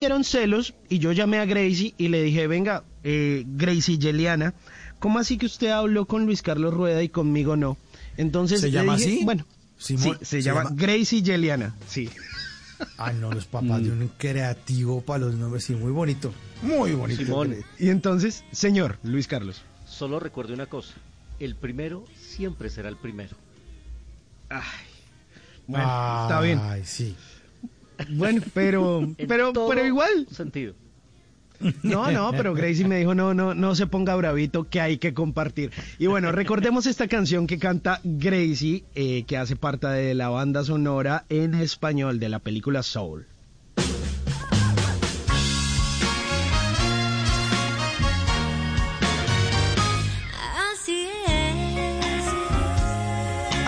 dieron celos y yo llamé a Gracie y le dije, venga, eh, Gracie Yeliana, ¿cómo así que usted habló con Luis Carlos Rueda y conmigo no? Entonces, ¿Se llama dije, así? Bueno, Simón, sí, se, se llama, llama- Gracie Yeliana, sí. Ah, no, los papás de un creativo para los nombres, sí, muy bonito. Muy bonito. Simón. Y entonces, señor Luis Carlos. Solo recuerde una cosa, el primero siempre será el primero. Ay, bueno, está bien. Ay, sí. Bueno, pero, En pero, todo pero igual. sentido. No, no, pero Gracie me dijo, no, no, no se ponga bravito, que hay que compartir. Y bueno, recordemos esta canción que canta Gracie, eh, que hace parte de la banda sonora en español de la película Soul.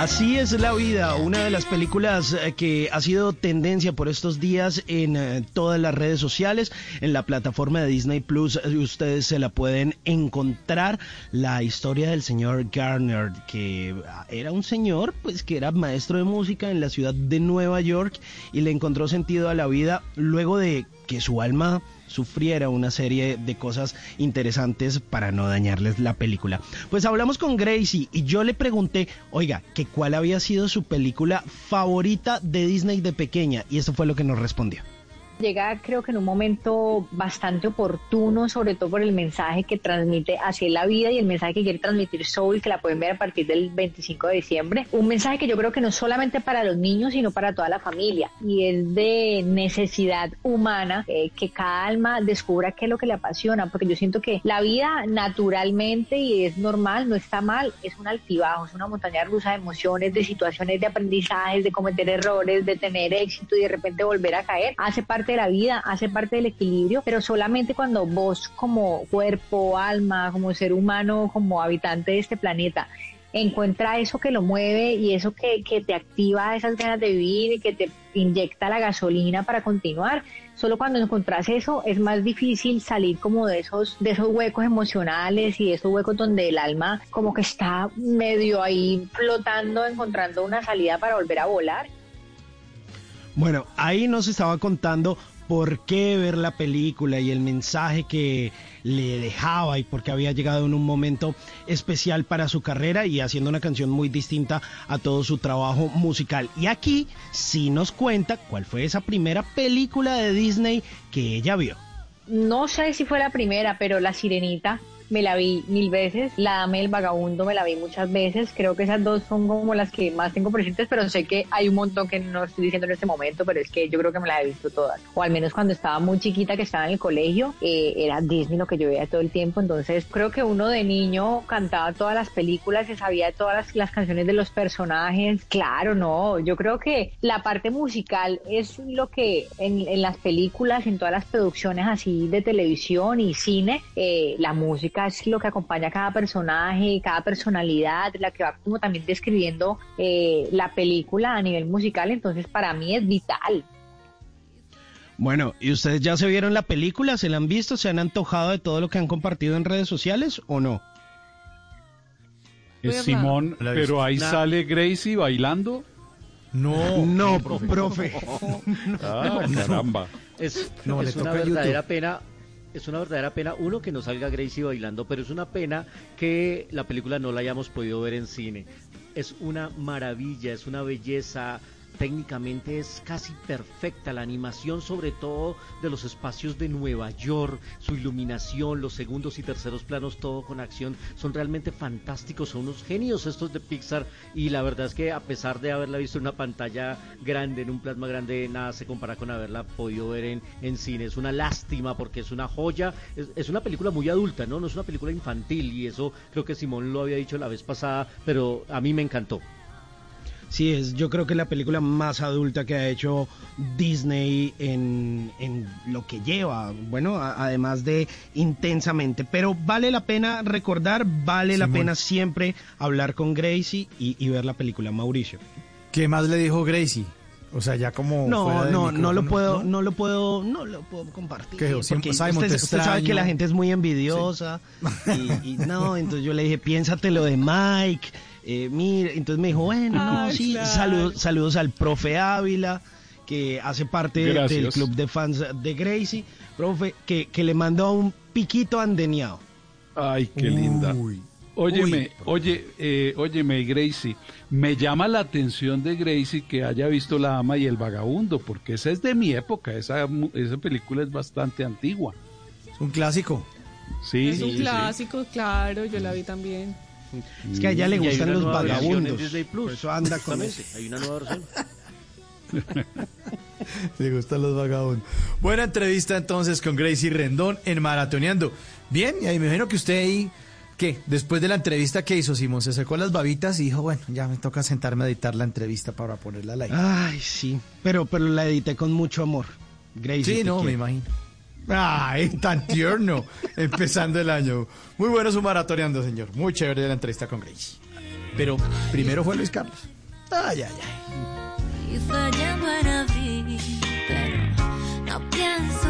Así es la vida, una de las películas eh, que ha sido tendencia por estos días en eh, todas las redes sociales, en la plataforma de Disney Plus, eh, ustedes se la pueden encontrar, la historia del señor Garner, que ah, era un señor pues que era maestro de música en la ciudad de Nueva York y le encontró sentido a la vida luego de que su alma sufriera una serie de cosas interesantes para no dañarles la película. Pues hablamos con Gracie y yo le pregunté, oiga, que cuál había sido su película favorita de Disney de pequeña y esto fue lo que nos respondió. Llega creo que en un momento bastante oportuno, sobre todo por el mensaje que transmite hacia la vida y el mensaje que quiere transmitir Soul, que la pueden ver a partir del 25 de diciembre. Un mensaje que yo creo que no solamente para los niños, sino para toda la familia. Y es de necesidad humana, eh, que cada alma descubra qué es lo que le apasiona, porque yo siento que la vida naturalmente y es normal, no está mal, es un altibajo, es una montaña rusa de emociones, de situaciones, de aprendizajes, de cometer errores, de tener éxito y de repente volver a caer. Hace parte de la vida, hace parte del equilibrio, pero solamente cuando vos como cuerpo, alma, como ser humano, como habitante de este planeta, encuentra eso que lo mueve y eso que, que te activa esas ganas de vivir y que te inyecta la gasolina para continuar. Solo cuando encontrás eso es más difícil salir como de esos, de esos huecos emocionales y de esos huecos donde el alma como que está medio ahí flotando, encontrando una salida para volver a volar. Bueno, ahí nos estaba contando por qué ver la película y el mensaje que le dejaba y por qué había llegado en un momento especial para su carrera y haciendo una canción muy distinta a todo su trabajo musical. Y aquí sí nos cuenta cuál fue esa primera película de Disney que ella vio. No sé si fue la primera, pero La Sirenita me la vi mil veces. La Dama y el Vagabundo me la vi muchas veces. Creo que esas dos son como las que más tengo presentes, pero sé que hay un montón que no estoy diciendo en este momento, pero es que yo creo que me las he visto todas. O al menos cuando estaba muy chiquita, que estaba en el colegio, eh, era Disney lo que yo veía todo el tiempo. Entonces creo que uno de niño cantaba todas las películas, se sabía todas las, las canciones de los personajes. Claro, no. Yo creo que la parte musical es lo que en, en las películas, en todas las producciones así de televisión y cine, eh, la música es lo que acompaña a cada personaje, cada personalidad, la que va como también describiendo eh, la película a nivel musical, entonces para mí es vital. Bueno, ¿y ustedes ya se vieron la película? ¿Se la han visto? ¿Se han antojado de todo lo que han compartido en redes sociales o no? Es Simón, pero ahí Nah. sale Gracie bailando. No, No, profe. Ah, caramba. Es, No, le es una verdadera YouTube. pena. Es una verdadera pena, uno, que no salga Gracie bailando, pero es una pena que la película no la hayamos podido ver en cine. Es una maravilla, es una belleza, técnicamente es casi perfecta la animación, sobre todo de los espacios de Nueva York, su iluminación, los segundos y terceros planos, todo con acción, son realmente fantásticos, son unos genios estos de Pixar y la verdad es que a pesar de haberla visto en una pantalla grande, en un plasma grande, nada se compara con haberla podido ver en, en cine. Es una lástima porque es una joya, es, es una película muy adulta, ¿no? No es una película infantil y eso creo que Simón lo había dicho la vez pasada, pero a mí me encantó. Sí, es yo creo que la película más adulta que ha hecho Disney en, en lo que lleva, bueno, a- además de intensamente, pero vale la pena recordar, vale la pena siempre hablar con Gracie y, y ver la película Mauricio. ¿Qué más le dijo Gracie? O sea, ya como No, no, no lo puedo, ¿no? no lo puedo, no lo puedo compartir. Porque Siempre Simon, usted, te usted sabe que la gente es muy envidiosa y, y no, entonces yo le dije, piénsatelo de Mike, eh, mira, entonces me dijo, bueno, no, Ay, sí, claro. saludos, saludos al profe Ávila, que hace parte del club de fans de Gracie, profe, que, que le mandó un piquito andeneado. Ay, qué linda. Óyeme, Uy, oye, eh, óyeme, Gracie, me llama la atención de Gracie que haya visto La Ama y el Vagabundo, porque esa es de mi época, esa, esa película es bastante antigua. Es un clásico. Sí, Es un sí, sí. clásico, claro, yo la vi también. Es que a ella le gustan los vagabundos. Disney Plus. Por eso anda con ese. Hay una nueva versión. Le gustan los vagabundos. Buena entrevista entonces con Gracie Rendón en Maratoneando. Bien, y ahí me imagino que usted ahí, ¿qué? Después de la entrevista que hizo Simón, se sacó las babitas y dijo, bueno, ya me toca sentarme a editar la entrevista para ponerla al aire. Ay, sí, pero, pero la edité con mucho amor. Gracie. sí, no, me imagino. Ay, tan tierno, empezando el año. Muy bueno su maratoneando, señor. Muy chévere la entrevista con Gracie. Pero primero fue Luis Carlos. Ay, ay, ay. Y fallando en pero no pienso